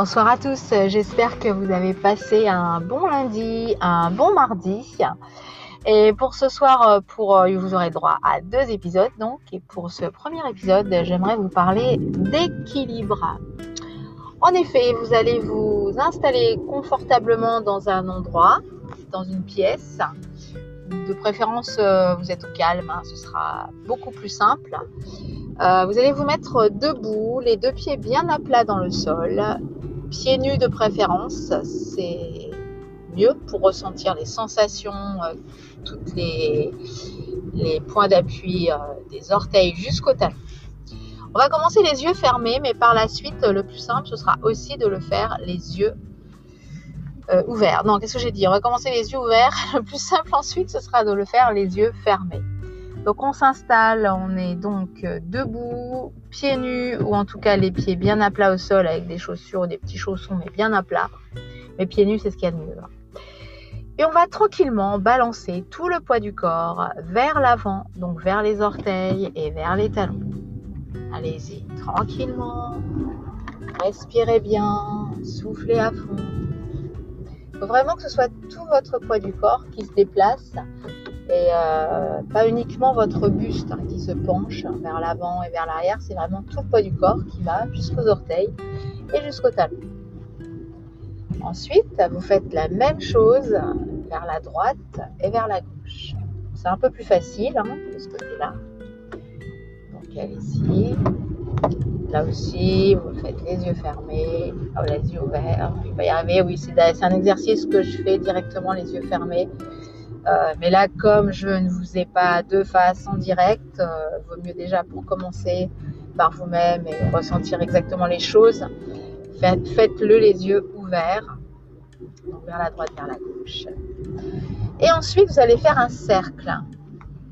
Bonsoir à tous, j'espère que vous avez passé un bon lundi, un bon mardi. Et pour ce soir, pour, euh, vous aurez droit à deux épisodes donc. Et pour ce premier épisode, j'aimerais vous parler d'équilibre. En effet, vous allez vous installer confortablement dans un endroit, dans une pièce. De préférence, euh, vous êtes au calme, hein, ce sera beaucoup plus simple. Euh, vous allez vous mettre debout, les deux pieds bien à plat dans le sol, pieds nus de préférence, c'est mieux pour ressentir les sensations, euh, toutes les, points d'appui des orteils jusqu'au talon. On va commencer les yeux fermés, mais par la suite, le plus simple, ce sera aussi de le faire les yeux euh, ouverts. Non, qu'est-ce que j'ai dit? On va commencer les yeux ouverts. Le plus simple ensuite, ce sera de le faire les yeux fermés. Donc on s'installe, on est donc euh, debout, pieds nus, ou en tout cas les pieds bien à plat au sol avec des chaussures ou des petits chaussons, mais bien à plat. Mais pieds nus, c'est ce qu'il y a de mieux. Hein. Et on va tranquillement balancer tout le poids du corps vers l'avant, donc vers les orteils et vers les talons. Allez-y tranquillement. Respirez bien. Soufflez à fond. Il faut vraiment que ce soit tout votre poids du corps qui se déplace et euh, pas uniquement votre buste hein, qui se penche vers l'avant et vers l'arrière. C'est vraiment tout le poids du corps qui va jusqu'aux orteils et jusqu'au talon. Ensuite, vous faites la même chose vers la droite et vers la gauche. C'est un peu plus facile hein, de ce côté-là ici. Là aussi, vous faites les yeux fermés, oh, les yeux ouverts. Il va y arriver, oui, c'est un exercice que je fais directement les yeux fermés. Euh, mais là, comme je ne vous ai pas deux faces en direct, euh, vaut mieux déjà pour commencer par vous-même et ressentir exactement les choses. Faites-le les yeux ouverts, vers la droite, vers la gauche. Et ensuite, vous allez faire un cercle.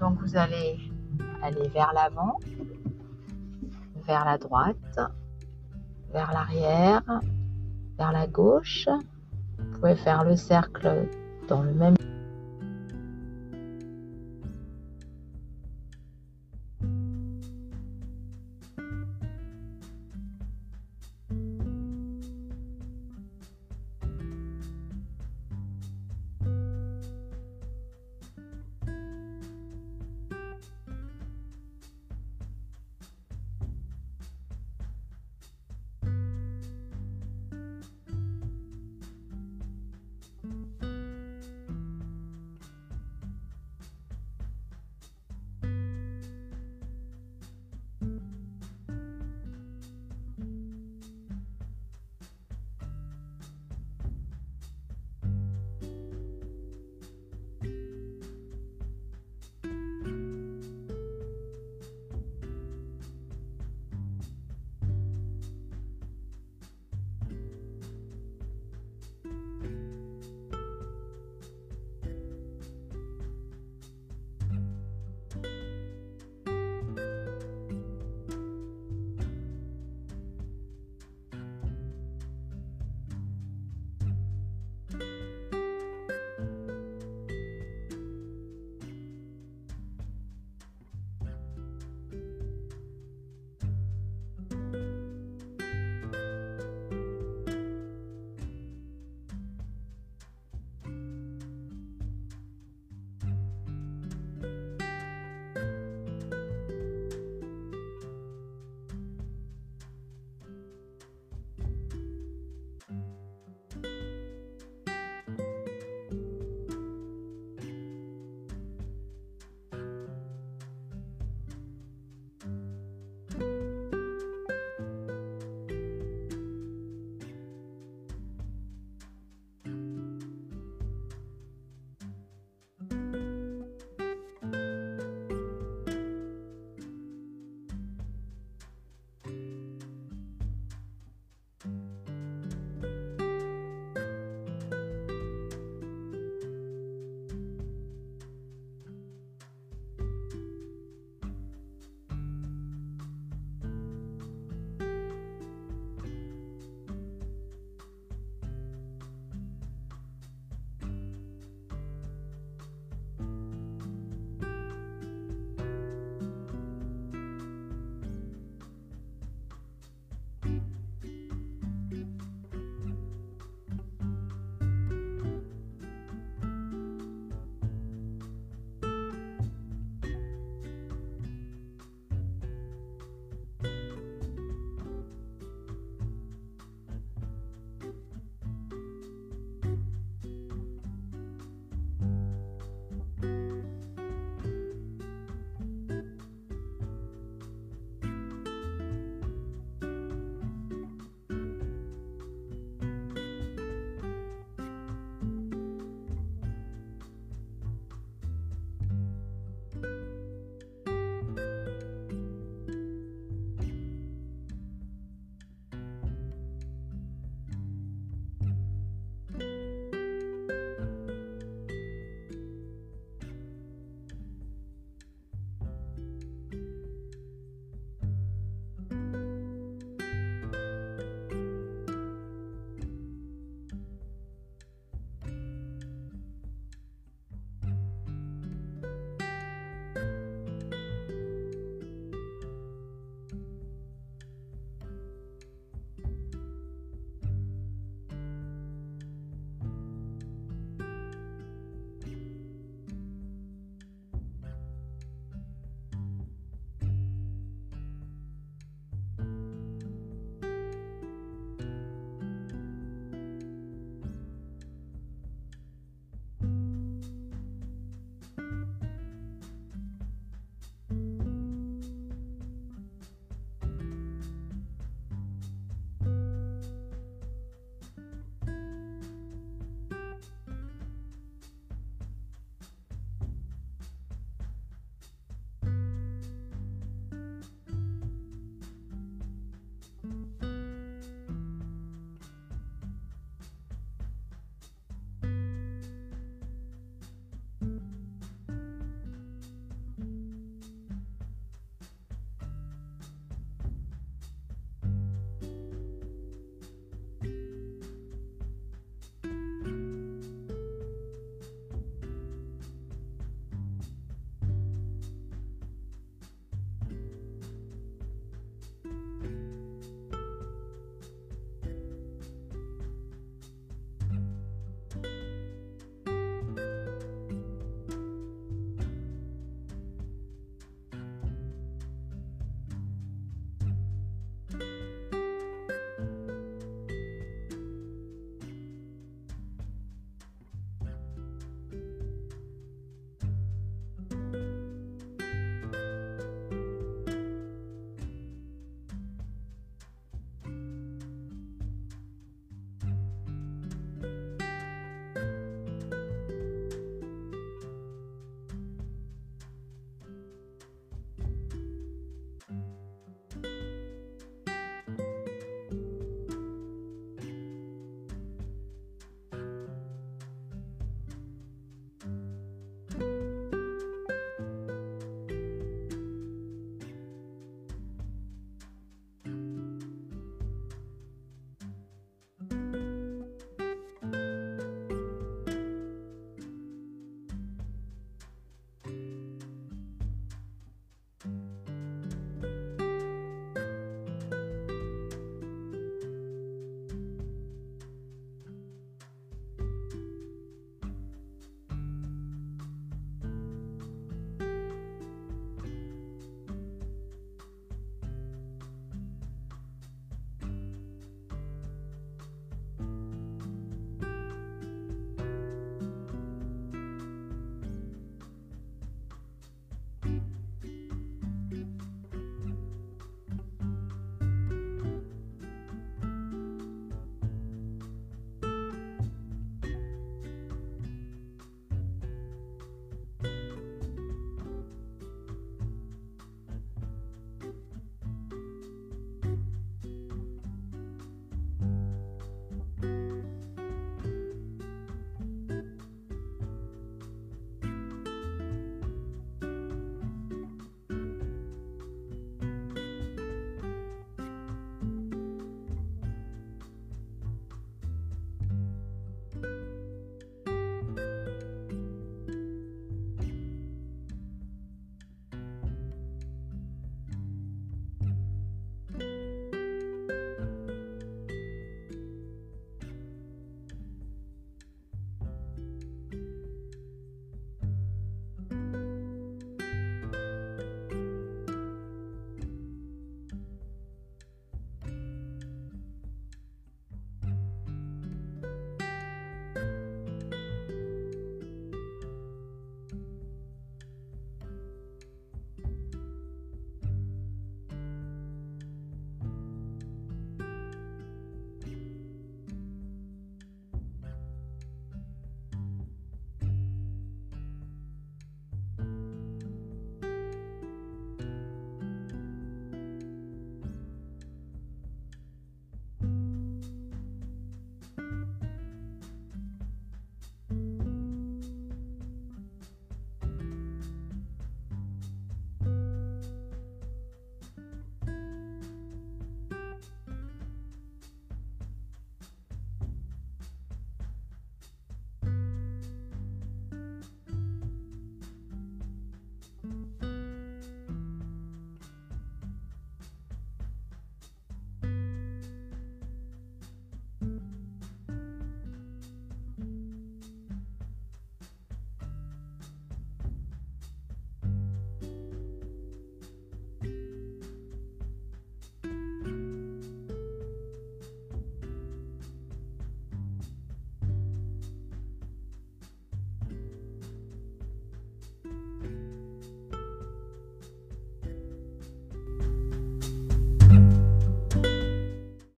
Donc, vous allez aller vers l'avant, vers la droite, vers l'arrière, vers la gauche. Vous pouvez faire le cercle dans le même